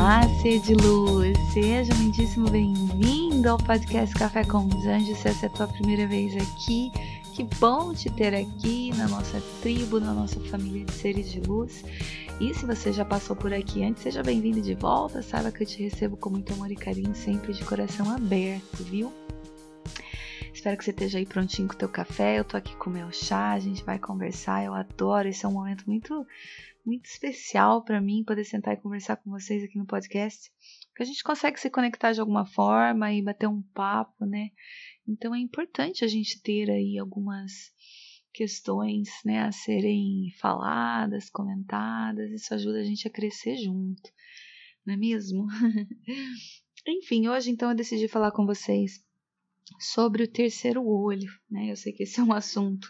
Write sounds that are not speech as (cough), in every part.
Olá, ser de luz! Seja muitíssimo bem-vindo ao podcast Café com os Anjos. Se essa é a tua primeira vez aqui, que bom te ter aqui na nossa tribo, na nossa família de seres de luz. E se você já passou por aqui antes, seja bem-vindo de volta. Saiba que eu te recebo com muito amor e carinho, sempre de coração aberto, viu? Espero que você esteja aí prontinho com o teu café. Eu tô aqui com o meu chá, a gente vai conversar. Eu adoro, esse é um momento muito muito especial para mim poder sentar e conversar com vocês aqui no podcast, que a gente consegue se conectar de alguma forma e bater um papo, né? Então é importante a gente ter aí algumas questões, né, a serem faladas, comentadas, isso ajuda a gente a crescer junto, não é mesmo? (laughs) Enfim, hoje então eu decidi falar com vocês sobre o terceiro olho, né? Eu sei que esse é um assunto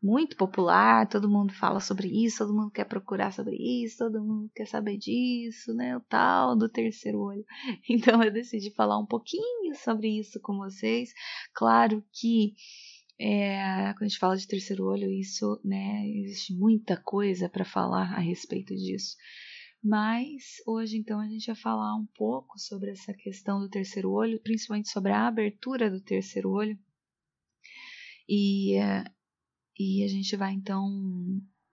muito popular, todo mundo fala sobre isso, todo mundo quer procurar sobre isso, todo mundo quer saber disso, né? O tal do terceiro olho. (laughs) Então eu decidi falar um pouquinho sobre isso com vocês. Claro que é, quando a gente fala de terceiro olho, isso, né? Existe muita coisa para falar a respeito disso. Mas hoje então a gente vai falar um pouco sobre essa questão do terceiro olho, principalmente sobre a abertura do terceiro olho. E é, e a gente vai então,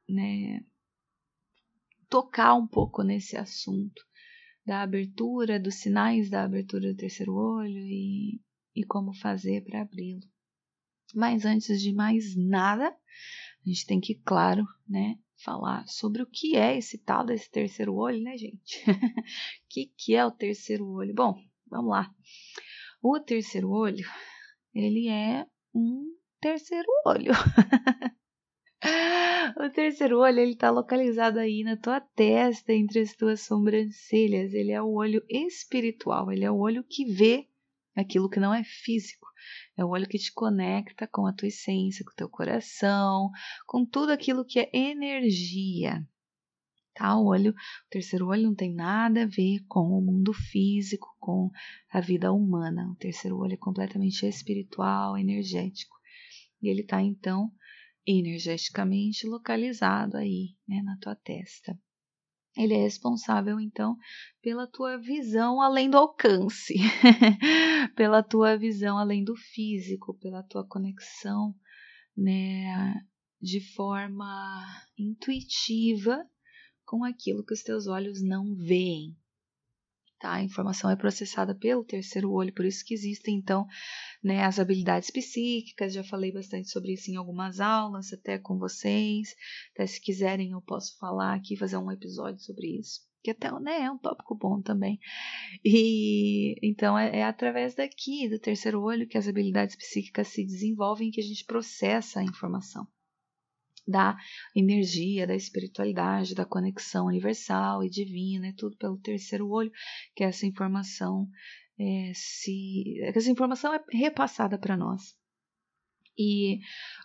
né, tocar um pouco nesse assunto da abertura, dos sinais da abertura do terceiro olho e, e como fazer para abri-lo. Mas antes de mais nada, a gente tem que, claro, né, falar sobre o que é esse tal desse terceiro olho, né, gente? O (laughs) que, que é o terceiro olho? Bom, vamos lá. O terceiro olho, ele é um terceiro olho. (laughs) o terceiro olho ele está localizado aí na tua testa, entre as tuas sobrancelhas. Ele é o olho espiritual, ele é o olho que vê aquilo que não é físico. É o olho que te conecta com a tua essência, com o teu coração, com tudo aquilo que é energia. Tá? O olho, o terceiro olho não tem nada a ver com o mundo físico, com a vida humana. O terceiro olho é completamente espiritual, energético. E ele está então energeticamente localizado aí, né, na tua testa. Ele é responsável então pela tua visão além do alcance, (laughs) pela tua visão além do físico, pela tua conexão, né, de forma intuitiva com aquilo que os teus olhos não veem, Tá? A informação é processada pelo terceiro olho, por isso que existem então né, as habilidades psíquicas. Já falei bastante sobre isso em algumas aulas, até com vocês. Até se quiserem, eu posso falar aqui, fazer um episódio sobre isso. Que até né, é um tópico bom também. E então é, é através daqui, do terceiro olho, que as habilidades psíquicas se desenvolvem, que a gente processa a informação da energia, da espiritualidade, da conexão universal e divina, é tudo pelo terceiro olho que essa informação é, se essa informação é repassada para nós. E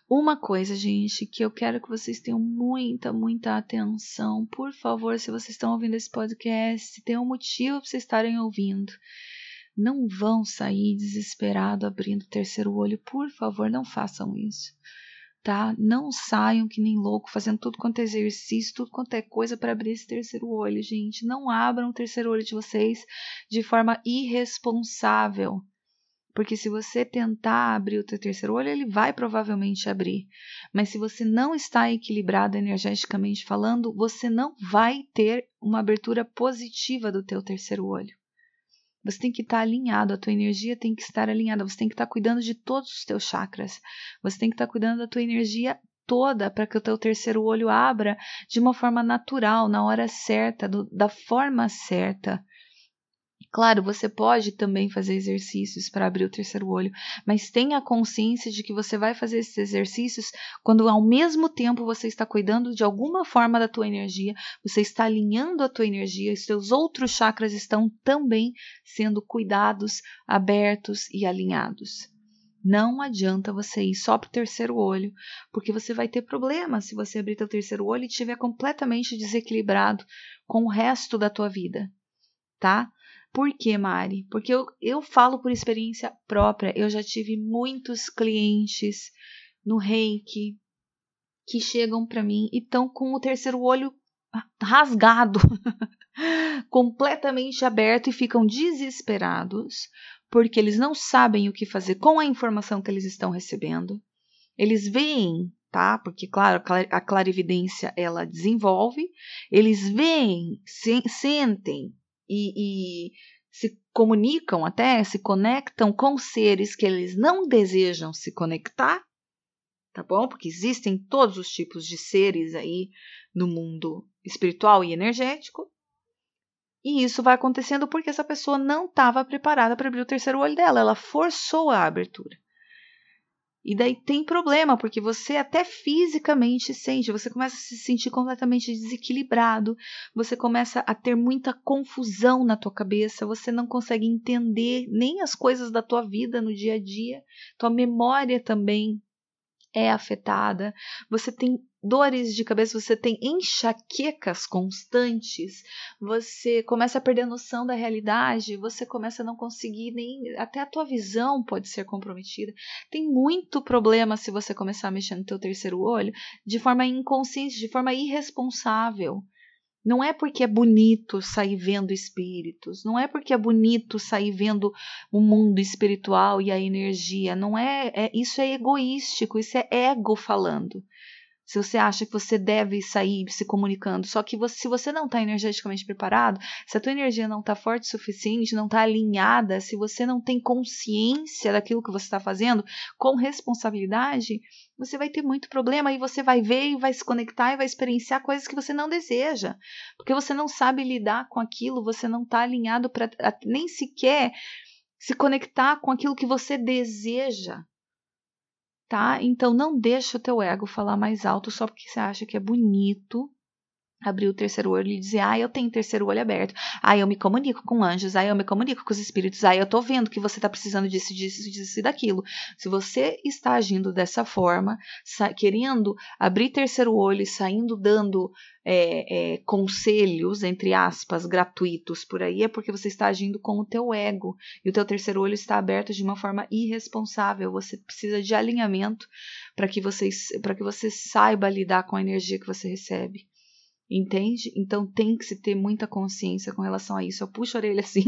uma coisa, gente, que eu quero que vocês tenham muita, muita atenção. Por favor, se vocês estão ouvindo esse podcast, tem um motivo para vocês estarem ouvindo. Não vão sair desesperado abrindo o terceiro olho. Por favor, não façam isso tá? Não saiam que nem louco fazendo tudo quanto é exercício, tudo quanto é coisa para abrir esse terceiro olho, gente. Não abram o terceiro olho de vocês de forma irresponsável. Porque se você tentar abrir o teu terceiro olho, ele vai provavelmente abrir. Mas se você não está equilibrado energeticamente falando, você não vai ter uma abertura positiva do teu terceiro olho. Você tem que estar alinhado, a tua energia tem que estar alinhada, você tem que estar cuidando de todos os teus chakras. Você tem que estar cuidando da tua energia toda para que o teu terceiro olho abra de uma forma natural, na hora certa, do, da forma certa. Claro, você pode também fazer exercícios para abrir o terceiro olho, mas tenha consciência de que você vai fazer esses exercícios quando ao mesmo tempo você está cuidando de alguma forma da tua energia, você está alinhando a tua energia, os seus outros chakras estão também sendo cuidados, abertos e alinhados. Não adianta você ir só para o terceiro olho, porque você vai ter problema se você abrir teu terceiro olho e estiver completamente desequilibrado com o resto da tua vida, tá? Por que, Mari? Porque eu, eu falo por experiência própria. Eu já tive muitos clientes no reiki que chegam para mim e estão com o terceiro olho rasgado, (laughs) completamente aberto e ficam desesperados porque eles não sabem o que fazer com a informação que eles estão recebendo. Eles veem, tá? Porque claro, a clarividência ela desenvolve. Eles veem, se, sentem e, e se comunicam até, se conectam com seres que eles não desejam se conectar, tá bom? Porque existem todos os tipos de seres aí no mundo espiritual e energético. E isso vai acontecendo porque essa pessoa não estava preparada para abrir o terceiro olho dela, ela forçou a abertura. E daí tem problema, porque você até fisicamente sente, você começa a se sentir completamente desequilibrado, você começa a ter muita confusão na tua cabeça, você não consegue entender nem as coisas da tua vida no dia a dia, tua memória também é afetada, você tem dores de cabeça, você tem enxaquecas constantes, você começa a perder a noção da realidade, você começa a não conseguir nem até a tua visão pode ser comprometida. Tem muito problema se você começar a mexer no teu terceiro olho de forma inconsciente, de forma irresponsável. Não é porque é bonito sair vendo espíritos, não é porque é bonito sair vendo o mundo espiritual e a energia, não é, é isso é egoístico, isso é ego falando se você acha que você deve sair se comunicando, só que você, se você não está energeticamente preparado, se a tua energia não está forte o suficiente, não está alinhada, se você não tem consciência daquilo que você está fazendo com responsabilidade, você vai ter muito problema e você vai ver e vai se conectar e vai experienciar coisas que você não deseja, porque você não sabe lidar com aquilo, você não está alinhado para nem sequer se conectar com aquilo que você deseja tá? Então não deixa o teu ego falar mais alto só porque você acha que é bonito abrir o terceiro olho e dizer, ah, eu tenho terceiro olho aberto, ah, eu me comunico com anjos, ah, eu me comunico com os espíritos, ah, eu tô vendo que você tá precisando disso, disso, disso e daquilo. Se você está agindo dessa forma, querendo abrir terceiro olho e saindo dando é, é, conselhos, entre aspas, gratuitos por aí, é porque você está agindo com o teu ego e o teu terceiro olho está aberto de uma forma irresponsável. Você precisa de alinhamento para que, que você saiba lidar com a energia que você recebe. Entende? Então tem que se ter muita consciência com relação a isso. Eu puxo a orelha (laughs) assim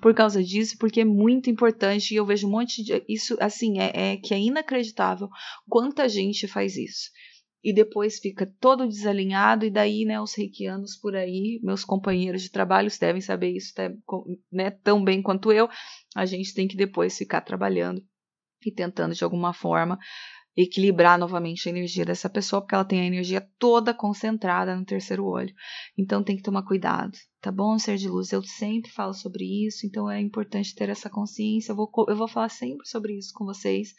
por causa disso, porque é muito importante e eu vejo um monte de. Isso, assim, é, é que é inacreditável quanta gente faz isso. E depois fica todo desalinhado, e daí, né, os reikianos por aí, meus companheiros de trabalho devem saber isso né, tão bem quanto eu. A gente tem que depois ficar trabalhando e tentando de alguma forma equilibrar novamente a energia dessa pessoa, porque ela tem a energia toda concentrada no terceiro olho. Então tem que tomar cuidado, tá bom, ser de luz? Eu sempre falo sobre isso, então é importante ter essa consciência. Eu vou, eu vou falar sempre sobre isso com vocês,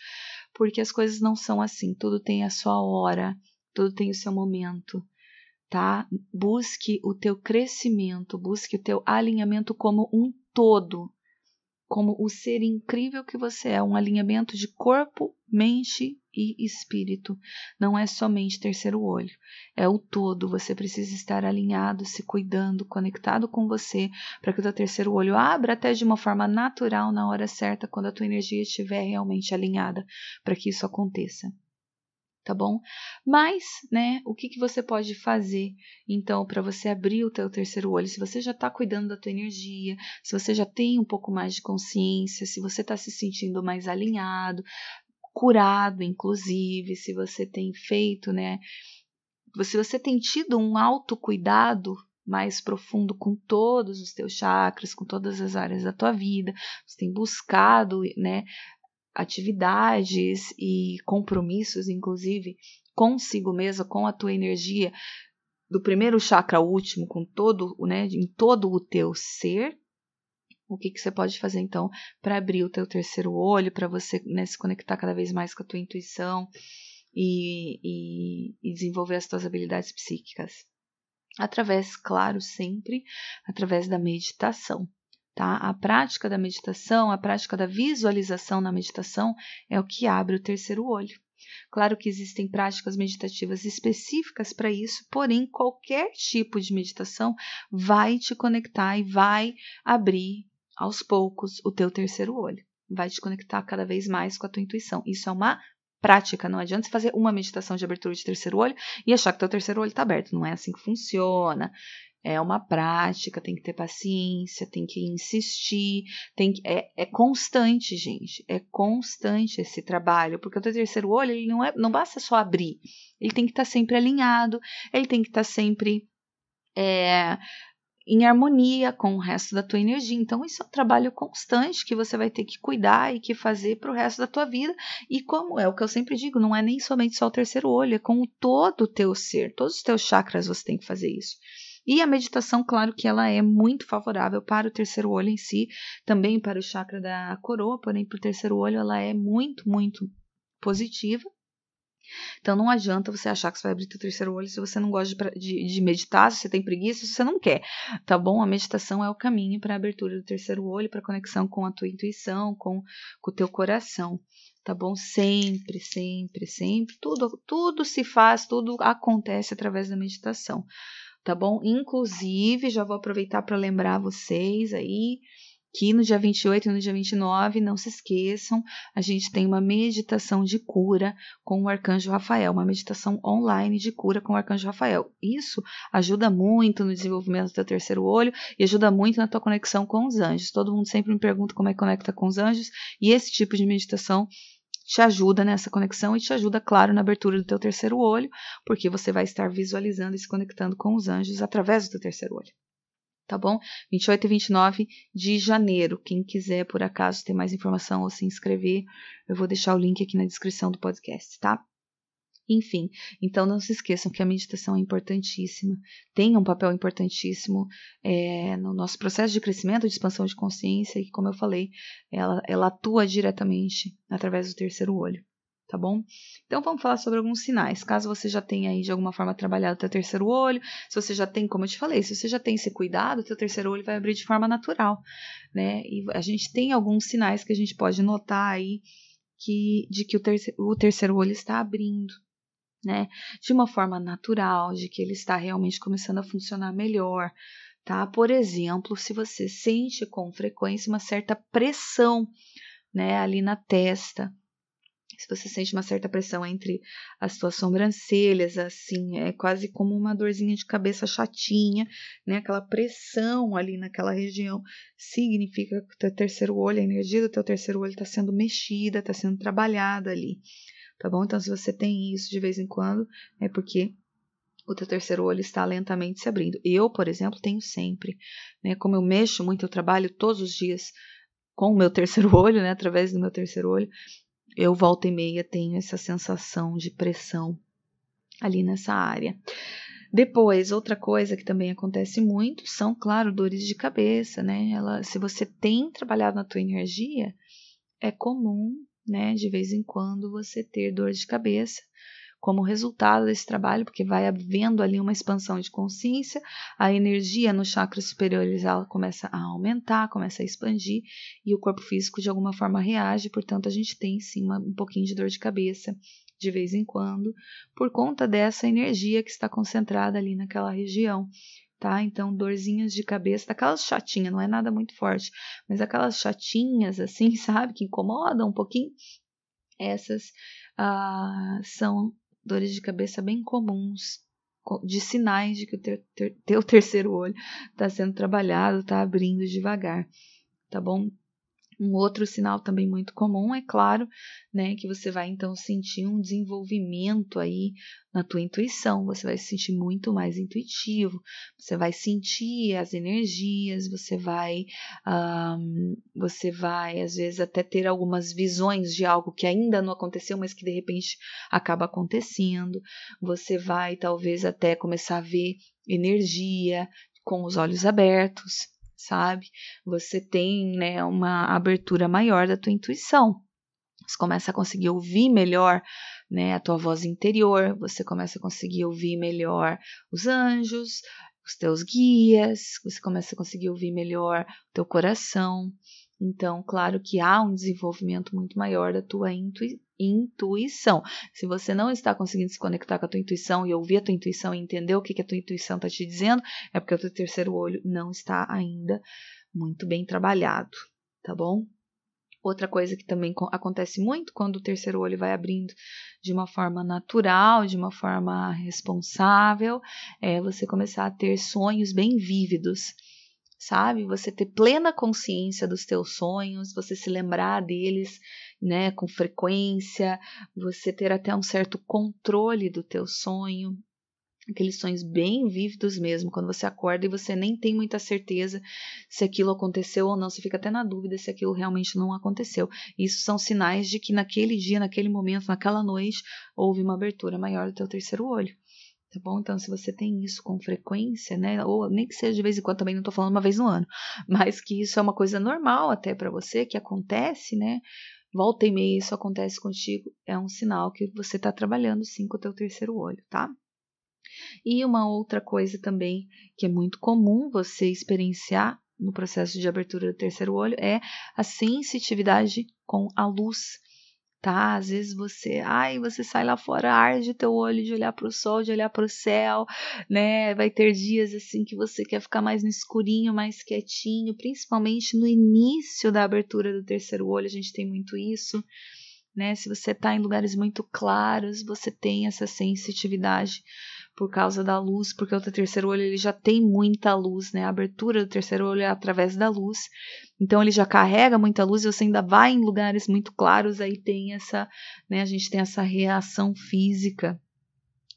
porque as coisas não são assim, tudo tem a sua hora, tudo tem o seu momento. Tá? Busque o teu crescimento, busque o teu alinhamento como um todo, como o ser incrível que você é, um alinhamento de corpo, mente e espírito. Não é somente terceiro olho, é o todo. Você precisa estar alinhado, se cuidando, conectado com você, para que o teu terceiro olho abra até de uma forma natural na hora certa, quando a tua energia estiver realmente alinhada, para que isso aconteça tá bom? Mas, né, o que, que você pode fazer, então, para você abrir o teu terceiro olho? Se você já está cuidando da tua energia, se você já tem um pouco mais de consciência, se você está se sentindo mais alinhado, curado, inclusive, se você tem feito, né, se você tem tido um autocuidado, mais profundo com todos os teus chakras, com todas as áreas da tua vida. Você tem buscado, né, atividades e compromissos, inclusive, consigo mesmo, com a tua energia, do primeiro chakra ao último, com todo, né, em todo o teu ser. O que, que você pode fazer então para abrir o teu terceiro olho, para você né, se conectar cada vez mais com a tua intuição e, e, e desenvolver as tuas habilidades psíquicas? Através, claro, sempre através da meditação. Tá? A prática da meditação, a prática da visualização na meditação é o que abre o terceiro olho. Claro que existem práticas meditativas específicas para isso, porém, qualquer tipo de meditação vai te conectar e vai abrir aos poucos o teu terceiro olho. Vai te conectar cada vez mais com a tua intuição. Isso é uma prática. Não adianta você fazer uma meditação de abertura de terceiro olho e achar que teu terceiro olho está aberto. Não é assim que funciona é uma prática, tem que ter paciência, tem que insistir, tem que, é, é constante, gente, é constante esse trabalho, porque o teu terceiro olho ele não, é, não basta só abrir, ele tem que estar tá sempre alinhado, ele tem que estar tá sempre é, em harmonia com o resto da tua energia. Então, isso é um trabalho constante que você vai ter que cuidar e que fazer para o resto da tua vida. E como é o que eu sempre digo, não é nem somente só o terceiro olho, é com todo o teu ser, todos os teus chakras você tem que fazer isso. E a meditação, claro que ela é muito favorável para o terceiro olho em si, também para o chakra da coroa, porém para o terceiro olho ela é muito, muito positiva. Então não adianta você achar que você vai abrir o terceiro olho se você não gosta de, de, meditar, se você tem preguiça, se você não quer, tá bom? A meditação é o caminho para a abertura do terceiro olho, para conexão com a tua intuição, com, com o teu coração, tá bom? Sempre, sempre, sempre, tudo, tudo se faz, tudo acontece através da meditação tá bom? Inclusive, já vou aproveitar para lembrar vocês aí que no dia 28 e no dia 29, não se esqueçam, a gente tem uma meditação de cura com o arcanjo Rafael, uma meditação online de cura com o arcanjo Rafael. Isso ajuda muito no desenvolvimento do teu terceiro olho e ajuda muito na tua conexão com os anjos. Todo mundo sempre me pergunta como é que conecta com os anjos, e esse tipo de meditação te ajuda nessa conexão e te ajuda, claro, na abertura do teu terceiro olho, porque você vai estar visualizando e se conectando com os anjos através do teu terceiro olho. Tá bom? 28 e 29 de janeiro. Quem quiser, por acaso, ter mais informação ou se inscrever, eu vou deixar o link aqui na descrição do podcast, tá? Enfim, então não se esqueçam que a meditação é importantíssima, tem um papel importantíssimo é, no nosso processo de crescimento, de expansão de consciência, e como eu falei, ela, ela atua diretamente através do terceiro olho, tá bom? Então vamos falar sobre alguns sinais. Caso você já tenha aí de alguma forma trabalhado o teu terceiro olho, se você já tem, como eu te falei, se você já tem esse cuidado, o teu terceiro olho vai abrir de forma natural, né? E a gente tem alguns sinais que a gente pode notar aí que, de que o, terceiro, o terceiro olho está abrindo né? De uma forma natural, de que ele está realmente começando a funcionar melhor, tá? Por exemplo, se você sente com frequência uma certa pressão, né, ali na testa, se você sente uma certa pressão entre as suas sobrancelhas, assim, é quase como uma dorzinha de cabeça chatinha, né? Aquela pressão ali naquela região significa que o teu terceiro olho, a energia do teu terceiro olho está sendo mexida, está sendo trabalhada ali tá bom? Então, se você tem isso de vez em quando, é porque o teu terceiro olho está lentamente se abrindo. Eu, por exemplo, tenho sempre, né? Como eu mexo muito, eu trabalho todos os dias com o meu (laughs) terceiro olho, né? Através do meu terceiro olho, eu volta e meia tenho essa sensação de pressão ali nessa área. Depois, outra coisa que também acontece muito são, claro, dores de cabeça, né? Ela, se você tem trabalhado na tua energia, é comum né, de vez em quando você ter dor de cabeça como resultado desse trabalho, porque vai havendo ali uma expansão de consciência, a energia nos chakras superiores ela começa a aumentar, começa a expandir e o corpo físico de alguma forma reage, portanto a gente tem sim uma, um pouquinho de dor de cabeça de vez em quando, por conta dessa energia que está concentrada ali naquela região tá? Então, dorzinhas de cabeça, daquelas chatinhas, não é nada muito forte, mas aquelas chatinhas, assim, (laughs) sabe, que incomodam um pouquinho, essas ah, são dores de cabeça bem comuns, de sinais de que o teu terceiro olho está sendo trabalhado, está abrindo devagar, tá bom? Um outro sinal também muito comum é claro, né, que você vai então sentir um desenvolvimento aí na tua intuição, você vai se sentir muito mais intuitivo, você vai sentir as energias, você vai, um, você vai às vezes até ter algumas visões de algo que ainda não aconteceu, mas que de repente acaba acontecendo. Você vai talvez até começar a ver energia com os olhos abertos sabe? Você tem, né, uma abertura maior da tua intuição. Você começa a conseguir ouvir melhor, né, a tua voz interior, você começa a conseguir ouvir melhor os anjos, os teus guias, você começa a conseguir ouvir melhor o teu coração. Então, claro que há um desenvolvimento muito maior da tua intui intuição. Se você não está conseguindo se conectar com a tua intuição e ouvir a tua intuição e entender o que, que a tua intuição está te dizendo, é porque o teu terceiro olho não está ainda muito bem trabalhado, tá bom? Outra coisa que também acontece muito quando o terceiro olho vai abrindo de uma forma natural, de uma forma responsável, é você começar a ter sonhos bem vívidos sabe? Você ter plena consciência dos teus sonhos, você se lembrar deles, né, com frequência, você ter até um certo controle do teu sonho, aqueles sonhos bem vívidos mesmo, quando você acorda e você nem tem muita certeza se aquilo aconteceu ou não, você fica até na dúvida se aquilo realmente não aconteceu. Isso são sinais de que naquele dia, naquele momento, naquela noite, houve uma abertura maior do teu terceiro olho tá bom? Então, se você tem isso com frequência, né, ou nem que seja de vez em quando, também não tô falando uma vez no ano, (laughs) mas que isso é uma coisa normal até para você, que acontece, né, volta e meia isso acontece contigo, é um sinal que você tá trabalhando sim com o teu terceiro olho, tá? E uma outra coisa também que é muito comum você experienciar no processo de abertura do terceiro olho é a sensitividade com a luz tá? Às vezes você, ai, você sai lá fora, arde teu olho de olhar para o sol, de olhar para o céu, né? Vai ter dias assim que você quer ficar mais no escurinho, mais quietinho, principalmente no início da abertura do terceiro olho, a gente tem muito isso. Né? Se você está em lugares muito claros, você tem essa sensitividade por causa da luz, porque o terceiro olho ele já tem muita luz, né? A abertura do terceiro olho é através da luz. Então ele já carrega muita luz e você ainda vai em lugares muito claros, aí tem essa, né, a gente tem essa reação física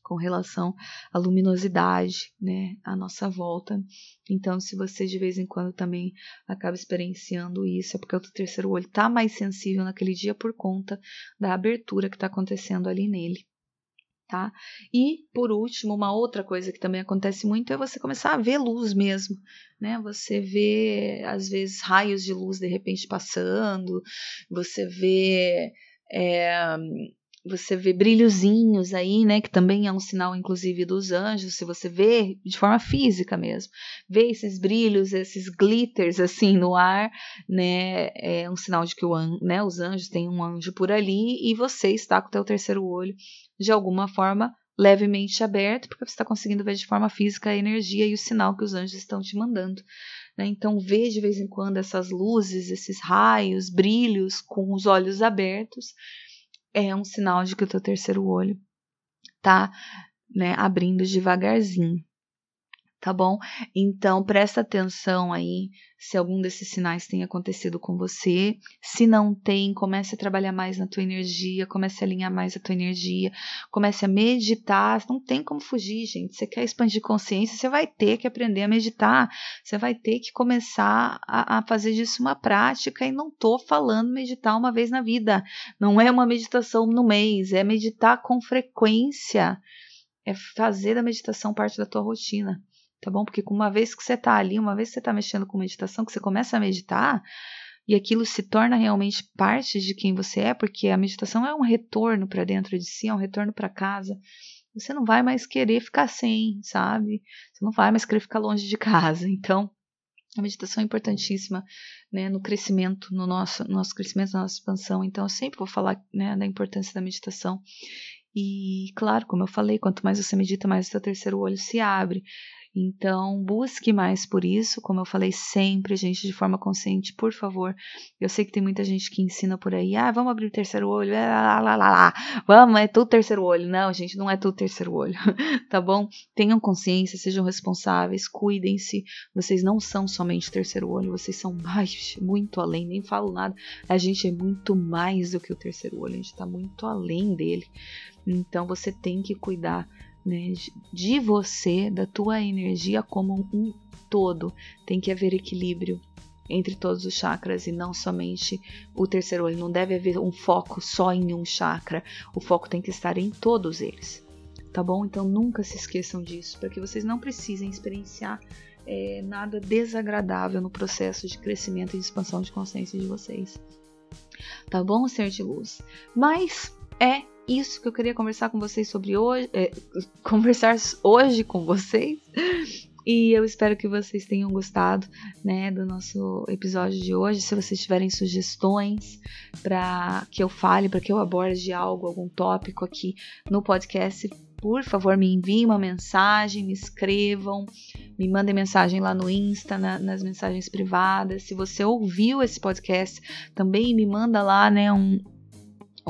com relação à luminosidade, né, à nossa volta. Então, se você de vez em quando também acaba experienciando isso, é porque o terceiro olho está mais sensível naquele dia por conta da abertura que está acontecendo ali nele tá? E por último, uma outra coisa que também acontece muito é você começar a ver luz mesmo, né? Você vê às vezes raios de luz de repente passando, você vê é, você vê brilhozinhos aí, né, que também é um sinal inclusive dos anjos, se você vê de forma física mesmo, vê esses brilhos, esses glitters assim no ar, né, é um sinal de que o an, né, os anjos têm um anjo por ali e você está com o teu terceiro olho de alguma forma levemente aberto, porque você está conseguindo ver de forma física a energia e o sinal que os anjos estão te mandando. Né? Então, vê de vez em quando essas luzes, esses raios, brilhos com os olhos abertos, é um sinal de que o teu terceiro olho tá né, abrindo devagarzinho tá bom? Então presta atenção aí se algum desses sinais tem acontecido com você. Se não tem, comece a trabalhar mais na tua energia, comece a alinhar mais a tua energia, comece a meditar. Não tem como fugir, gente. Você quer expandir consciência, você vai ter que aprender a meditar. Você vai ter que começar a, a fazer disso uma prática. E não tô falando meditar uma vez na vida. Não é uma meditação no mês, é meditar com frequência. É fazer da meditação parte da tua rotina tá bom? Porque uma vez que você está ali, uma vez que você está mexendo com meditação, que você começa a meditar, e aquilo se torna realmente parte de quem você é, porque a meditação é um retorno para dentro de si, é um retorno para casa. Você não vai mais querer ficar sem, sabe? Você não vai mais querer ficar longe de casa. (laughs) Então, a meditação é importantíssima né, no crescimento, no nosso, no nosso crescimento, na nossa expansão. Então, eu sempre vou falar né, da importância da meditação. E, claro, como eu falei, quanto mais você medita, mais o seu terceiro olho se abre. Então, busque mais por isso, como eu falei sempre, gente, de forma consciente, por favor. Eu sei que tem muita gente que ensina por aí, ah, vamos abrir o terceiro olho, lá, lá, lá, lá, vamos, é tudo terceiro olho. Não, gente, não é tudo terceiro olho, (laughs) tá bom? Tenham consciência, sejam responsáveis, cuidem-se. Vocês não são somente terceiro olho, vocês são mais, muito além, nem falo nada. A gente é muito mais do que o terceiro olho, a gente tá muito além dele. Então, você tem que cuidar né, de você, da tua energia como um todo. Tem que haver equilíbrio entre todos os chakras e não somente o terceiro olho. Não deve haver um foco só em um chakra. O foco tem que estar em todos eles. Tá bom? Então nunca se esqueçam disso, para que vocês não precisem experienciar é, nada desagradável no processo de crescimento e de expansão de consciência de vocês. Tá bom, ser de luz? Mas é isso que eu queria conversar com vocês sobre hoje, é, (laughs) conversar hoje com vocês. E eu espero que vocês tenham gostado, né, do nosso episódio de hoje. Se vocês tiverem sugestões para que eu fale, para que eu aborde algo, algum tópico aqui no podcast, por favor, me enviem uma mensagem, me escrevam, me mandem mensagem lá no Insta, na, nas mensagens privadas. Se você ouviu esse podcast, também me manda lá, né, um,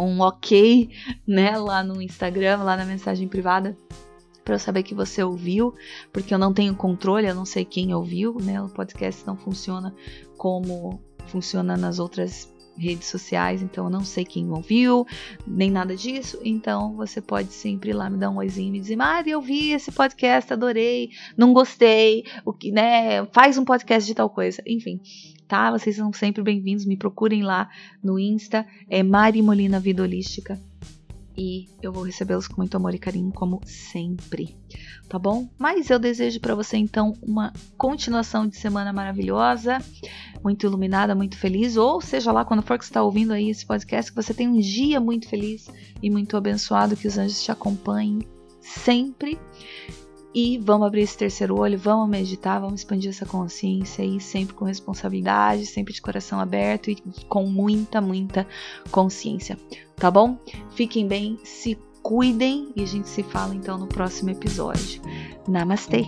um ok, né, lá no Instagram, lá na mensagem privada, para eu saber que você ouviu, porque eu não tenho controle, eu não sei quem ouviu, né? O podcast não funciona como funciona nas outras redes sociais, então eu não sei quem ouviu, nem nada disso. Então você pode sempre ir lá me dar um oizinho e me dizer: Mari, eu vi esse podcast, adorei, não gostei, o que, né? Faz um podcast de tal coisa. Enfim, tá? Vocês são sempre bem-vindos. Me procurem lá no Insta, é Mari Molina Vida Holística. E eu vou recebê-los com muito amor e carinho, como sempre, tá bom? Mas eu desejo para você então uma continuação de semana maravilhosa, muito iluminada, muito feliz, ou seja lá quando for que você está ouvindo aí esse podcast, que você tenha um dia muito feliz e muito abençoado, que os anjos te acompanhem sempre. E vamos abrir esse terceiro olho, vamos meditar, vamos expandir essa consciência aí, sempre com responsabilidade, sempre de coração aberto e com muita, muita consciência. Tá bom? Fiquem bem, se cuidem e a gente se fala então no próximo episódio. Namastê!